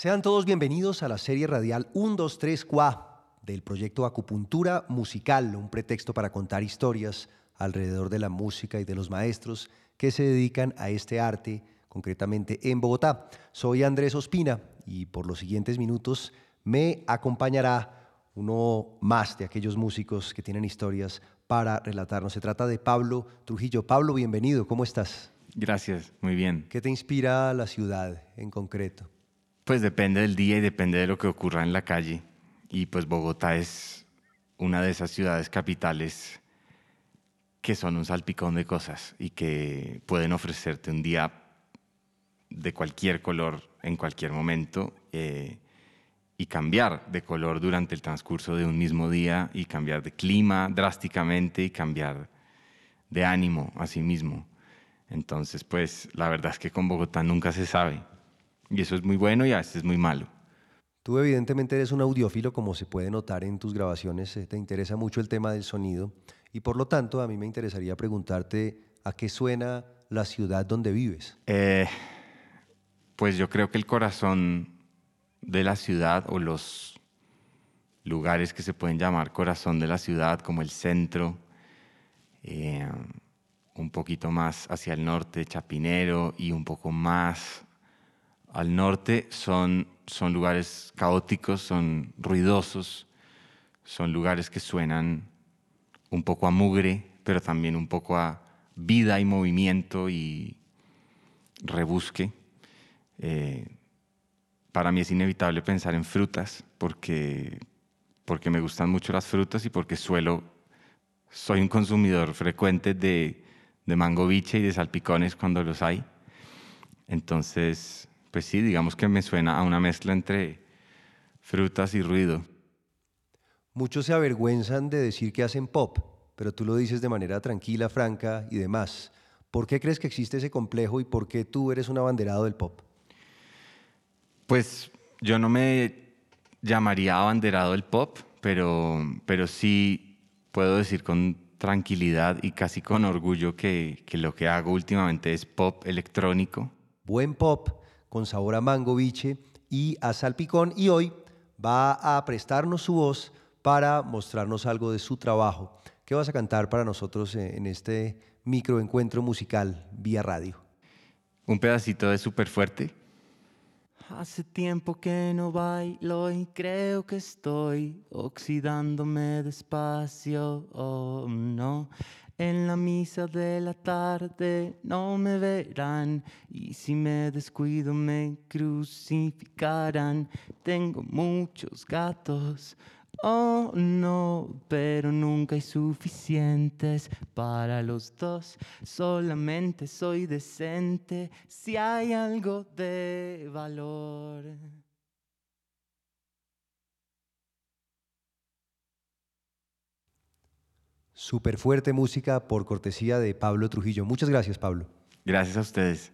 Sean todos bienvenidos a la serie radial 123 Qua del proyecto Acupuntura Musical, un pretexto para contar historias alrededor de la música y de los maestros que se dedican a este arte, concretamente en Bogotá. Soy Andrés Ospina y por los siguientes minutos me acompañará uno más de aquellos músicos que tienen historias para relatarnos. Se trata de Pablo Trujillo. Pablo, bienvenido, ¿cómo estás? Gracias, muy bien. ¿Qué te inspira la ciudad en concreto? Pues depende del día y depende de lo que ocurra en la calle. Y pues Bogotá es una de esas ciudades capitales que son un salpicón de cosas y que pueden ofrecerte un día de cualquier color en cualquier momento eh, y cambiar de color durante el transcurso de un mismo día y cambiar de clima drásticamente y cambiar de ánimo a sí mismo. Entonces, pues la verdad es que con Bogotá nunca se sabe. Y eso es muy bueno y a veces es muy malo. Tú evidentemente eres un audiófilo, como se puede notar en tus grabaciones, eh, te interesa mucho el tema del sonido y por lo tanto a mí me interesaría preguntarte a qué suena la ciudad donde vives. Eh, pues yo creo que el corazón de la ciudad o los lugares que se pueden llamar corazón de la ciudad, como el centro, eh, un poquito más hacia el norte, Chapinero, y un poco más al norte son, son lugares caóticos, son ruidosos, son lugares que suenan un poco a mugre, pero también un poco a vida y movimiento y rebusque. Eh, para mí es inevitable pensar en frutas porque, porque me gustan mucho las frutas y porque suelo, soy un consumidor frecuente de, de mango y de salpicones cuando los hay. Entonces, pues sí, digamos que me suena a una mezcla entre frutas y ruido. Muchos se avergüenzan de decir que hacen pop, pero tú lo dices de manera tranquila, franca y demás. ¿Por qué crees que existe ese complejo y por qué tú eres un abanderado del pop? Pues yo no me llamaría abanderado del pop, pero, pero sí puedo decir con tranquilidad y casi con orgullo que, que lo que hago últimamente es pop electrónico. Buen pop con sabor a mango biche y a salpicón y hoy va a prestarnos su voz para mostrarnos algo de su trabajo. ¿Qué vas a cantar para nosotros en este microencuentro musical vía radio? Un pedacito de súper fuerte. Hace tiempo que no bailo y creo que estoy oxidándome despacio. Oh no, en la misa de la tarde no me verán y si me descuido me crucificarán. Tengo muchos gatos, oh no, pero nunca hay suficientes para los dos. Solamente soy decente si hay algo de valor. Súper fuerte música por cortesía de Pablo Trujillo. Muchas gracias, Pablo. Gracias a ustedes.